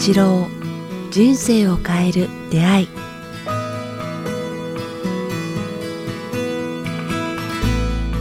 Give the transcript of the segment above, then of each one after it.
八郎人生を変える出会い。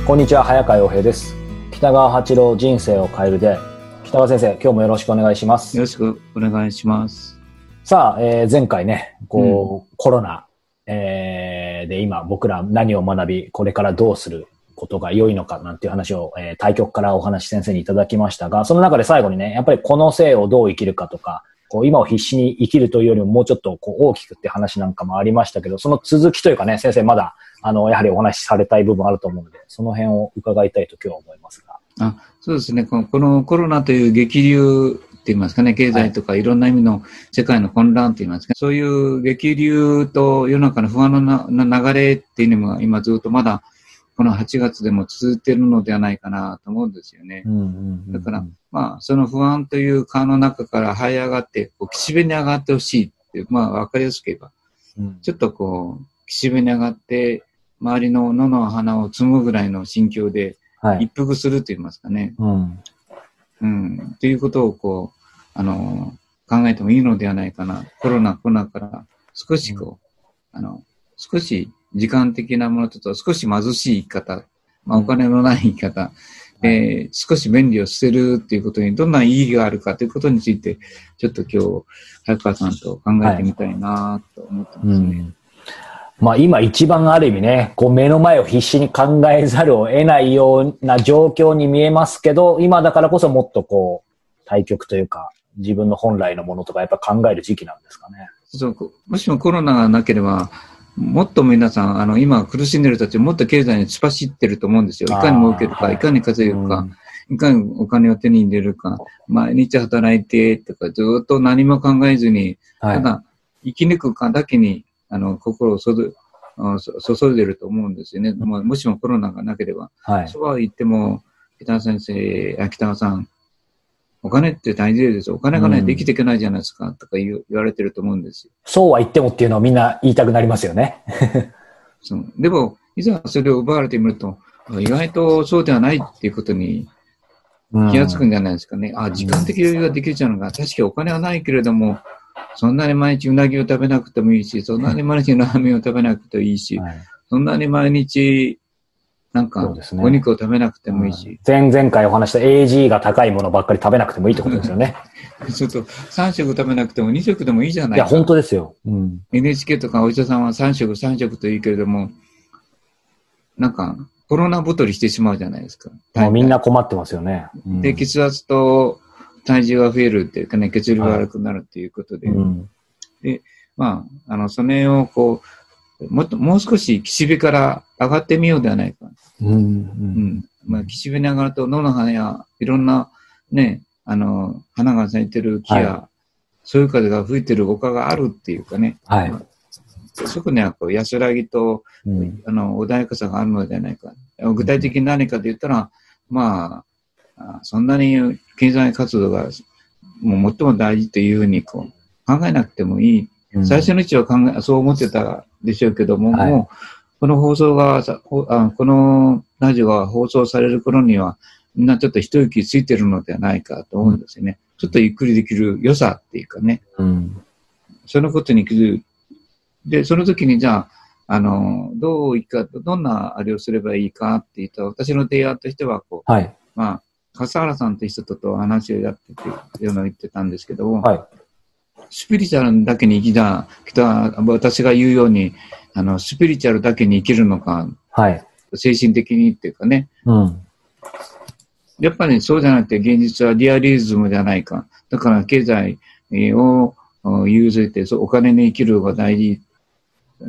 こんにちは早川洋平です。北川八郎人生を変える出会い。北川先生今日もよろしくお願いします。よろしくお願いします。さあ、えー前回ねこう、コロナ、えーで今僕ら何を学びこれからどうすることが良いのかなんていう話を、えー対局からお話し先生にいただきましたがその中で最後にねやっぱりこの生をどう生きるかとかこう今を必死に生きるというよりももうちょっとこう大きくって話なんかもありましたけど、その続きというかね、先生まだ、あの、やはりお話しされたい部分あると思うので、その辺を伺いたいと今日は思いますが。あそうですねこの、このコロナという激流って言いますかね、経済とかいろんな意味の世界の混乱って言いますか、そういう激流と世の中の不安のな流れっていうのが今ずっとまだこの8月でも続いているのではないかなと思うんですよね。だから、まあ、その不安という川の中から這い上がって、こう岸辺に上がってほしいっていう、まあ、わかりやすく言えば、うんちょっとこう、岸辺に上がって、周りの野の花を摘むぐらいの心境ではい。一服すると言いますかね。うん。うん。ということをこう、あの、考えてもいいのではないかな。コロナ、コロナから少しこう、あの、少し時間的なものと少し貧しい生き方、まあ、お金のない生き方、えー少し便利を捨てるっていうことにどんな意義があるかということについて、ちょっと今日、早川さんと考えてみたいなと思ってますね。うん。まあ今一番ある意味ね、こう目の前を必死に考えざるを得ないような状況に見えますけど、今だからこそもっとこう、対局というか、自分の本来のものとかやっぱ考える時期なんですかね。そうこもしもコロナがなければ、もっと皆さん、あの、今苦しんでる人たちもっと経済に突っ走ってると思うんですよ。いかに儲けるか、いいかに稼ぐか、いかにお金を手に入れるか、毎日働いてとか、ずっと何も考えずに、はい。ただ、生き抜くかだけに、あの、心をそず注いでると思うんですよね。まあ、もしもコロナがなければ。はい。そうは言っても、北川先生、あ北川さん、お金って大事ですよ。お金がないと生きていけないじゃないですか、とか言われてると思うんですよ。そうは言ってもっていうのをみんな言いたくなりますよね。そうでも、いざそれを奪われてみると、あ意外とそうではないっていうことに気がつくんじゃないですかね。あ、時間的余裕ができちゃうのが、確かにお金はないけれども、そんなに毎日うなぎを食べなくてもいいし、そんなに毎日ラーメンを食べなくてもいいし、はいそんなに毎日、なんかねお肉を食べなくてもいいし、前々回お話した AG が高いものばっかり食べなくてもいいってことですよね。ちょっと3食食べなくても2食でもいいじゃないいや、本当ですよ。うん。NHK とかお医者さんは3食、3食と言うけれども、なんか、コロナ太りしてしまうじゃないですか。もうみんな困ってますよね。うんで、血圧と体重が増えるっていうかね、血流が悪くなるっていうことで、うん。まあ、あの、その辺をこう、もっと、もう少し岸辺から上がってみようではないか。うん。う。うんん。まあ、岸辺に上がると野の花やいろんなね、あの、花が咲いてる木や、はそういう風が吹いてる丘があるっていうかね、はい。そこにはこう安らぎと、うん。あの、穏やかさがあるのではないか。具体的に何かで言ったら、まあ、あそんなに経済活動がもう最も大事というふうにこう考えなくてもいい。最初のうちは考え、そう思ってたでしょうけども、はいもう、この放送があ、このラジオが放送される頃には、みんなちょっと一息ついてるのではないかと思うんですよね。ちょっとゆっくりできる良さっていうかね。うん。そのことに気づく。で、その時にじゃあ、あの、どういくか、どんなあれをすればいいかって言ったら、私の提案としては、こう、はい。まあ、笠原さんという人とと話をやってて、いうのを言ってたんですけども、はい。スピリチュアルだけに生きた、私が言うように、あの、スピリチュアルだけに生きるのか、はい。精神的にっていうかね、うん。やっぱりそうじゃなくて現実はリアリズムじゃないか。だから経済えーをお優先して、そうお金に生きる方が大事。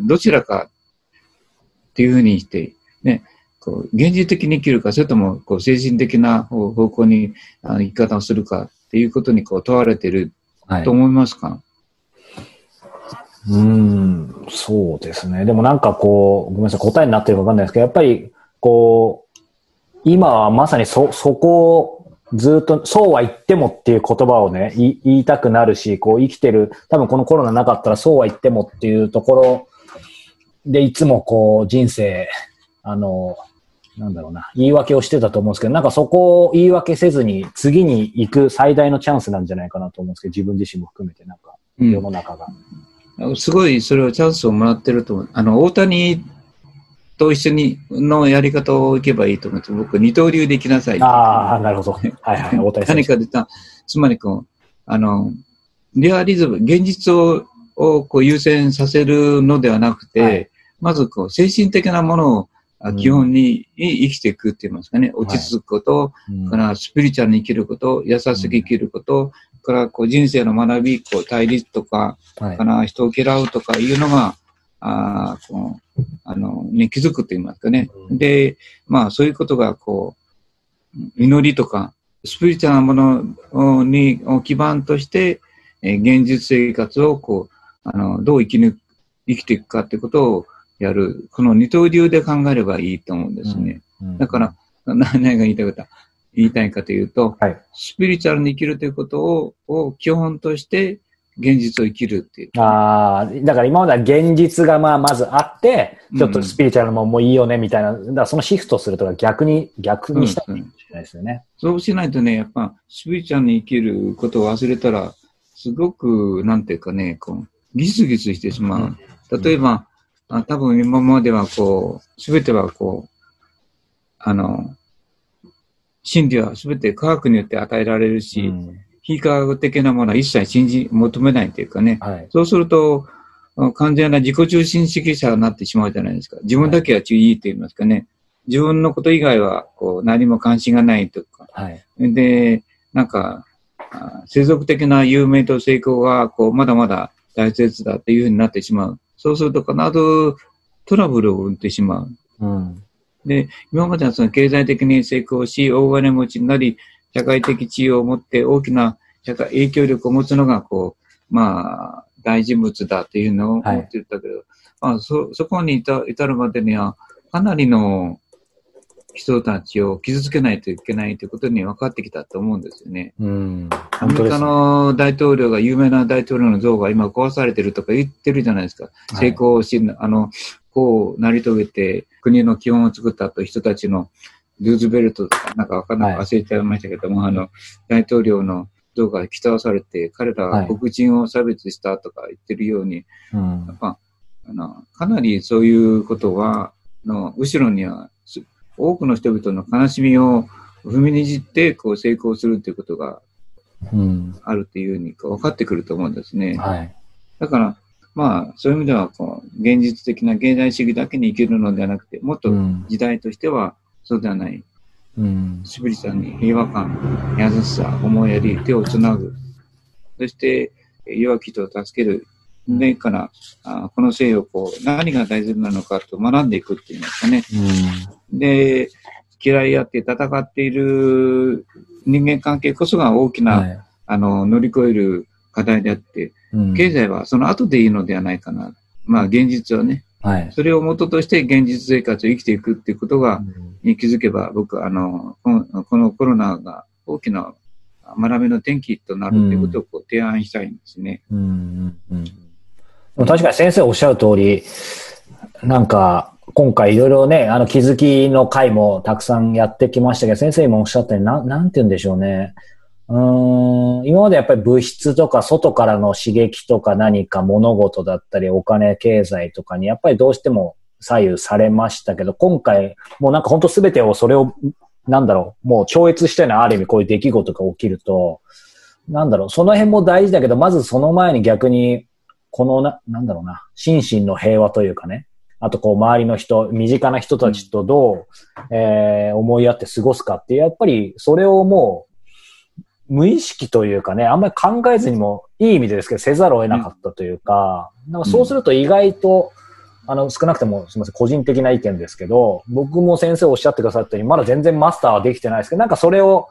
どちらかっていうふうにして、ね、こう現実的に生きるか、それともこう精神的な方方向にあの生き方をするかっていうことにこう問われてるはいと。思いますか、うん。そうですね。でもなんかこう、ごめんなさい、答えになってるかわかんないですけど、やっぱり、こう、今はまさにそ、そこをずっと、そうは言ってもっていう言葉をね、言い言いたくなるし、こう生きてる、多分このコロナなかったらそうは言ってもっていうところで、いつもこう人生、あの、なんだろうな、言い訳をしてたと思うんですけど、なんかそこを言い訳せずに、次に行く最大のチャンスなんじゃないかなと思うんですけど、自分自身も含めて、なんか、うん世の中が。すごいそれをチャンスをもらってると思う。あの、大谷と一緒にのやり方をいけばいいと思うんです。僕、二刀流で行きなさい。ああ、なるほど。はいはい、大谷選手。何かでた、つまりこう、あの、リアリズム、現実ををこう優先させるのではなくて、はいまずこう、精神的なものを基本に、い生きていくって言いますかね、落ち着くこと、うん。からスピリチュアルに生きること、優しく生きること、からこう人生の学び、こう対立とか、はい。から人を嫌うとかいうのが、あーこうあの、ね、気づくと言いますかね。うん。で、まあそういうことがこう、祈りとか、スピリチュアルなものに、を基盤として、えー現実生活をこう、あの、どう生き抜く、生きていくかってことをやる。この二刀流で考えればいいと思うんですね。うんだから、何が言いたかった、言いたいかというと、はい。スピリチュアルに生きるということを、を基本として、現実を生きるっていう。ああ、だから今までは現実がまあまずあって、ちょっとスピリチュアルももういいよねみたいな、だからそのシフトするとか逆に、逆にしたいかもしれないですよね。そうしないとね、やっぱ、スピリチュアルに生きることを忘れたら、すごく、なんていうかね、こう、ギスギスしてしまう。例えば、あ多分今まではこう、すべてはこう、あの、真理はすべて科学によって与えられるし、うん非科学的なものは一切信じ、求めないというかね。はい。そうすると、あ完全な自己中心主義者になってしまうじゃないですか。自分だけは注意と言いますかね。自分のこと以外は、こう、何も関心がないとか。はい。で、なんか、あ世俗的な有名と成功が、こう、まだまだ大切だっていうふうになってしまう。そうすると、必ずトラブルを生んでしまう。うん。で、今まではその経済的に成功し、大金持ちになり、社会的地位を持って大きな社会影響力を持つのが、こう、まあ、大人物だっていうのを思ってたけど、まあ、そ、そこに至至るまでには、かなりの人たちを傷つけないといけないということに分かってきたと思うんですよね。うん。アメリカ。の大統領が、有名な大統領の像が今壊されてるとか言ってるじゃないですか。成功し、あの、こう成り遂げて国の基本を作ったと人たちのルーズベルトとかなんかわかんない、はい忘れちゃいましたけども、あの、大統領の像が北されて、彼らは黒人を差別したとか言ってるように、うんやっぱ、あの、かなりそういうことは、の、後ろには、す多くの人々の悲しみを踏みにじって、こう成功するということがうん。あるっていうふうに分かってくると思うんですね。はい。だから、まあ、そういう意味では、こう、現実的な経済主義だけに生きるのではなくて、もっとうん。時代としては、そうではない、うん。スピリチュアルに平和感、優しさ、思いやり、手をつなぐ。そして、弱き人を助ける。でから、あこの性をこう、何が大切なのかと学んでいくっていうんですかね。で、嫌い合って戦っている人間関係こそが大きな、はい。あの、乗り越える課題であって、うん経済はその後でいいのではないかな。まあ現実はね、はい。それを元として現実生活を生きていくっていうことが、に気づけば、僕、あの、このコロナが大きな学びの転機となるということをこう提案したいんですね。うんうんうん確かに先生おっしゃる通り、なんか、今回いろいろね、あの気づきの回もたくさんやってきましたけど、先生もおっしゃったように、なん、なんて言うんでしょうね。うん、今までやっぱり物質とか外からの刺激とか何か物事だったりお金、経済とかにやっぱりどうしても左右されましたけど、今回もうなんか本当すべてをそれを、なんだろう、もう超越したようなある意味こういう出来事が起きると、なんだろう、その辺も大事だけど、まずその前に逆に、このな、なんだろうな、心身の平和というかね、あとこう周りの人、身近な人たちとどう、えー思い合って過ごすかってやっぱりそれをもう、無意識というかね、あんまり考えずにもいい意味でですけど、せざるを得なかったというか、なんかそうすると意外と、あの、少なくとも、すみません、個人的な意見ですけど、僕も先生おっしゃってくださったように、まだ全然マスターはできてないですけど、なんかそれを、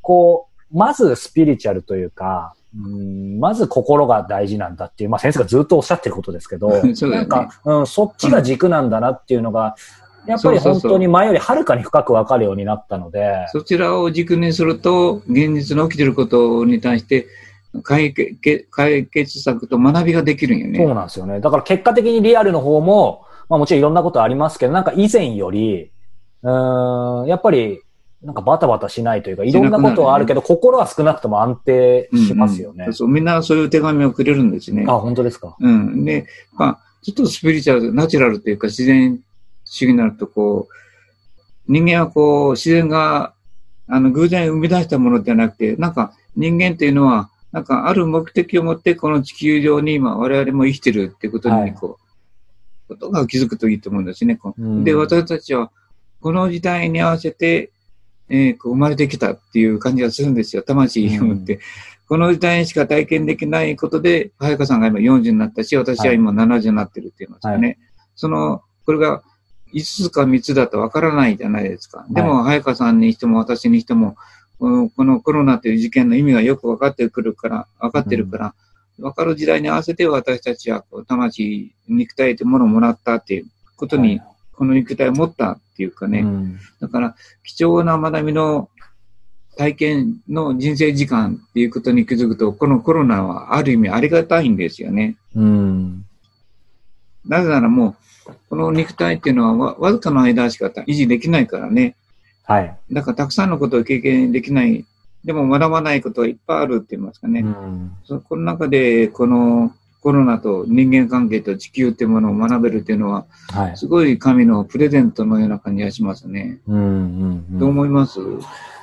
こう、まずスピリチュアルというか、うんまず心が大事なんだっていう、まあ先生がずっとおっしゃってることですけど、ねなんか、うん、そっちが軸なんだなっていうのが、やっぱり本当に前よりはるかに深くわかるようになったので、そちらを軸にすると、現実の起きていることに対して、解決解決策と学びができるんよそうね。なんですよね。だから結果的にリアルの方も、まあもちろんいろんなことありますけど、なんか以前より、うん、やっぱり、なんかバタバタしないというか、いろんなことはあるけど、心は少なくとも安定しますよね。うんうんそう、みんなそういう手紙をくれるんですね。あ、本当ですか？うん。で、まあ、ちょっとスピリチュアル、ナチュラルというか自然主義になると、こう、人間はこう、自然が、あの、偶然生み出したものではなくて、なんか人間っていうのは、なんかある目的を持ってこの地球上に今我々も生きてるってことに、こう、ことが気づくといいと思うんですね。うんで、私たちは、この時代に合わせて、えーこう生まれてきたっていう感じがするんですよ。魂を持って。この時代にしか体験できないことで、早川さんが今40になったし、私は今70になってるって言いますかね。その、これが5つか3つだとわからないじゃないですか。でも、早川さんにしても私にしても、このコロナという事件の意味がよく分かってくるから、分かってるから、分かる時代に合わせて私たちはこう魂、肉体というものをもらったっていうことに、はいこの肉体を持ったっていうかね、うんだから、貴重な学びの体験の人生時間っていうことに気づくと、このコロナはある意味ありがたいんですよね。うん。なぜならもう、この肉体っていうのはわわずかの間しか維持できないからね。はい。だからたくさんのことを経験できない。でも学ばないことはいっぱいあるって言いますかね。うんそこの中で、このコロナと人間関係と地球っていうものを学べるっていうのは、はい。すごい神のプレゼントのような感じがしますね。うんうんうんどう思います？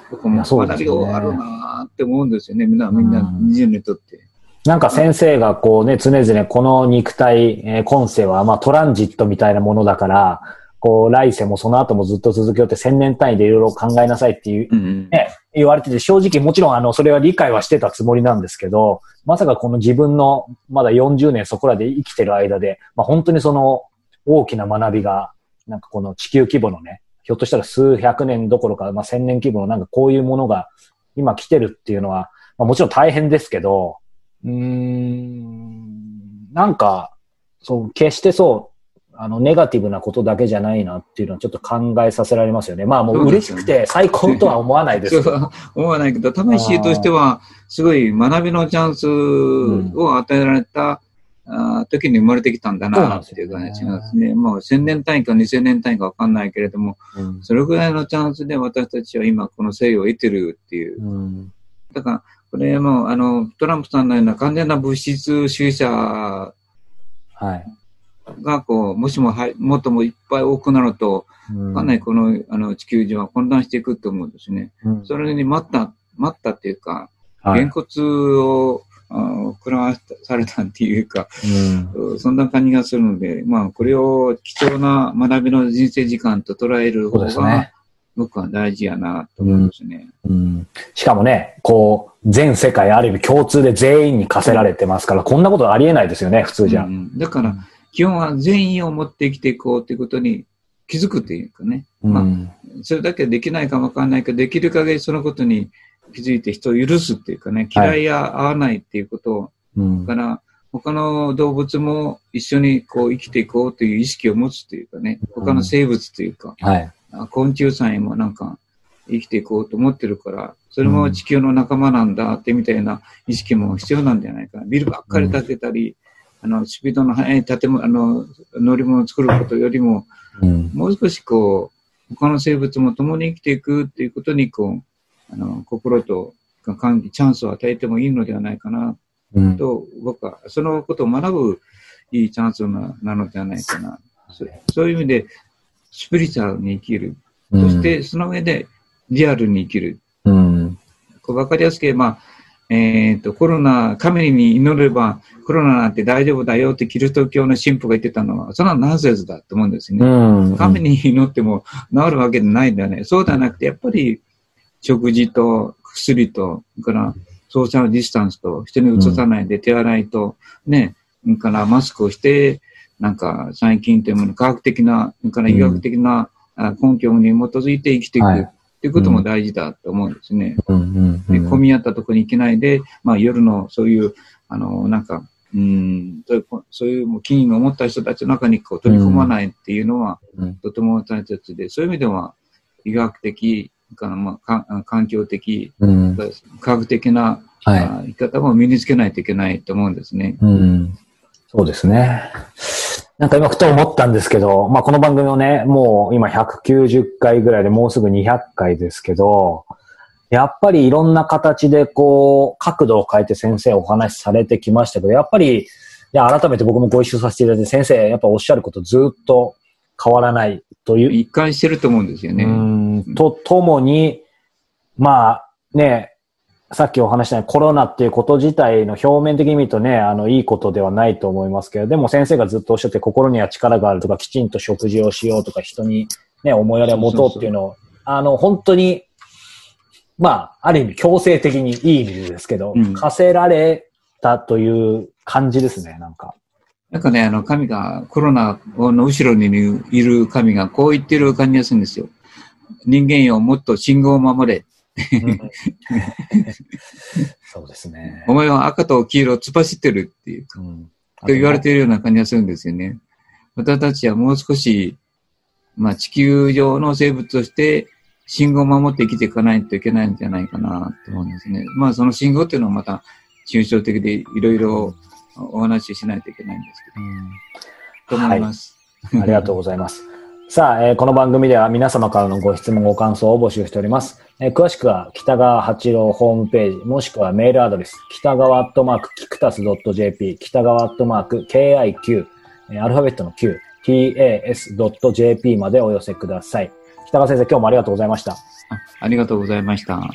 僕も学びがあるなーって思うんですよね。みんな、みんな、うん人にとって。なんか先生がこうね、常々この肉体、えー今世はまあトランジットみたいなものだから、こう来世もその後もずっと続けようって千年単位でいろいろ考えなさいっていう、うんね、言われてて、正直もちろんあの、それは理解はしてたつもりなんですけど、まさかこの自分のまだ40年そこらで生きてる間で、まあ本当にその大きな学びが、なんかこの地球規模のね、ひょっとしたら数百年どころか、まあ千年規模のなんかこういうものが今来てるっていうのは、まあもちろん大変ですけど、うーん、なんか、そう、決してそう、あの、ネガティブなことだけじゃないなっていうのはちょっと考えさせられますよね。まあもう嬉しくて最高とは思わないです 思わないけど、魂としては、すごい学びのチャンスを与えられた、あー時に生まれてきたんだなっていう感じがしますね。もう千年単位か二千年単位かわかんないけれども、うんそれぐらいのチャンスで私たちは今この生を得てるっていう。うんだから、これもう、あの、トランプさんのような完全な物質主義者はい。が、こう、もしもは、もっともいっぱい多くなると、うん。かなりこの、あの、地球上は混乱していくと思うんですね。うん。それに待った、待ったっていうか、はい。げんこつを、食らわされたっていうか、うん。そんな感じがするので、まあ、これを貴重な学びの人生時間と捉える方が僕は大事やなと思いますね。うん。しかもね、こう、全世界ある意味共通で全員に課せられてますから、こんなことありえないですよね、普通じゃ。うんだから、基本は全員を持って生きていこうということに気づくというかね、まあうんそれだけできないかもわかんないけど、できる限りそのことに気づいて人を許すっていうかね、嫌いや合わないっていうことを、うん。だから、他の動物も一緒にこう生きていこうという意識を持つというかね、他の生物というか、はい。あ昆虫さんにもなんか生きていこうと思ってるから、それも地球の仲間なんだってみたいな意識も必要なんじゃないかな。ビルばっかり建てたり、あの、スピードの速い建物、あの、乗り物を作ることよりも、うんもう少しこう、他の生物も共に生きていくっていうことに、こう、あの、心とチャンスを与えてもいいのではないかな、うんと、僕は、そのことを学ぶいいチャンスななのではないかな。そそういう意味で、スピリチュアルに生きる。そして、その上で、リアルに生きる。うん、こうわかりやすく言えば、えっ、と、コロナ、神に祈れば、コロナなんて大丈夫だよってキリスト教の神父が言ってたのは、それはナンセンスだと思うんですよね。うん、神に祈っても治るわけでないんだよね。そうではなくて、やっぱり食事と薬と、からソーシャルディスタンスと、人に移さないで手洗いと、ね、からマスクをして、なんか最近というもの、科学的な、から医学的なあ根拠に基づいて生きていく。はいっていうことも大事だと思うんですね。うんうんで、混み合ったところに行けないで、まあ夜のそういう、あの、なんか、うん、そういうそういうもう金を持った人たちの中にこう取り込まないっていうのは、うんとても大切で、そういう意味では、医学的、かまあ、か環境的、うん科学的な、はい。あ生き方も身につけないといけないと思うんですね。うん、そうですね。なんか今ふと思ったんですけど、まあこの番組をね、もう今190回ぐらいでもうすぐ200回ですけど、やっぱりいろんな形でこう、角度を変えて先生お話しされてきましたけど、やっぱり、いや、改めて僕もご一緒させていただいて、先生、やっぱおっしゃることずっと変わらないという。一貫してると思うんですよね。うんとともに、まあね、さっきお話したようにコロナっていうこと自体の表面的に見るとね、あの、いいことではないと思いますけど、でも先生がずっとおっしゃって心には力があるとか、きちんと食事をしようとか、人にね、思いやりを持とうっていうのを、あの、本当に、まあ、ある意味強制的にいい意味でですけど、うん課せられたという感じですね、なんか。なんかね、あの、神が、コロナの後ろにいる神がこう言ってる感じがするんですよ。人間よ、もっと信号を守れ。そうですね。お前は赤と黄色を突っ走ってるっていう、うんと言われているような感じがするんですよね。私たちはもう少し、まあ地球上の生物として信号を守って生きていかないといけないんじゃないかなと思うんですね。まあその信号っていうのはまた抽象的でいろいろお話ししないといけないんですけど、と思います。ありがとうございます。さあ、えーこの番組では皆様からのご質問、ご感想を募集しております。えー詳しくは北川八郎ホームページ、もしくはメールアドレス、北川アットマーク、キクタス .jp、北川アットマーク、KIQ、えーアルファベットの Q、tas.jp までお寄せください。北川先生、今日もありがとうございました。あありがとうございました。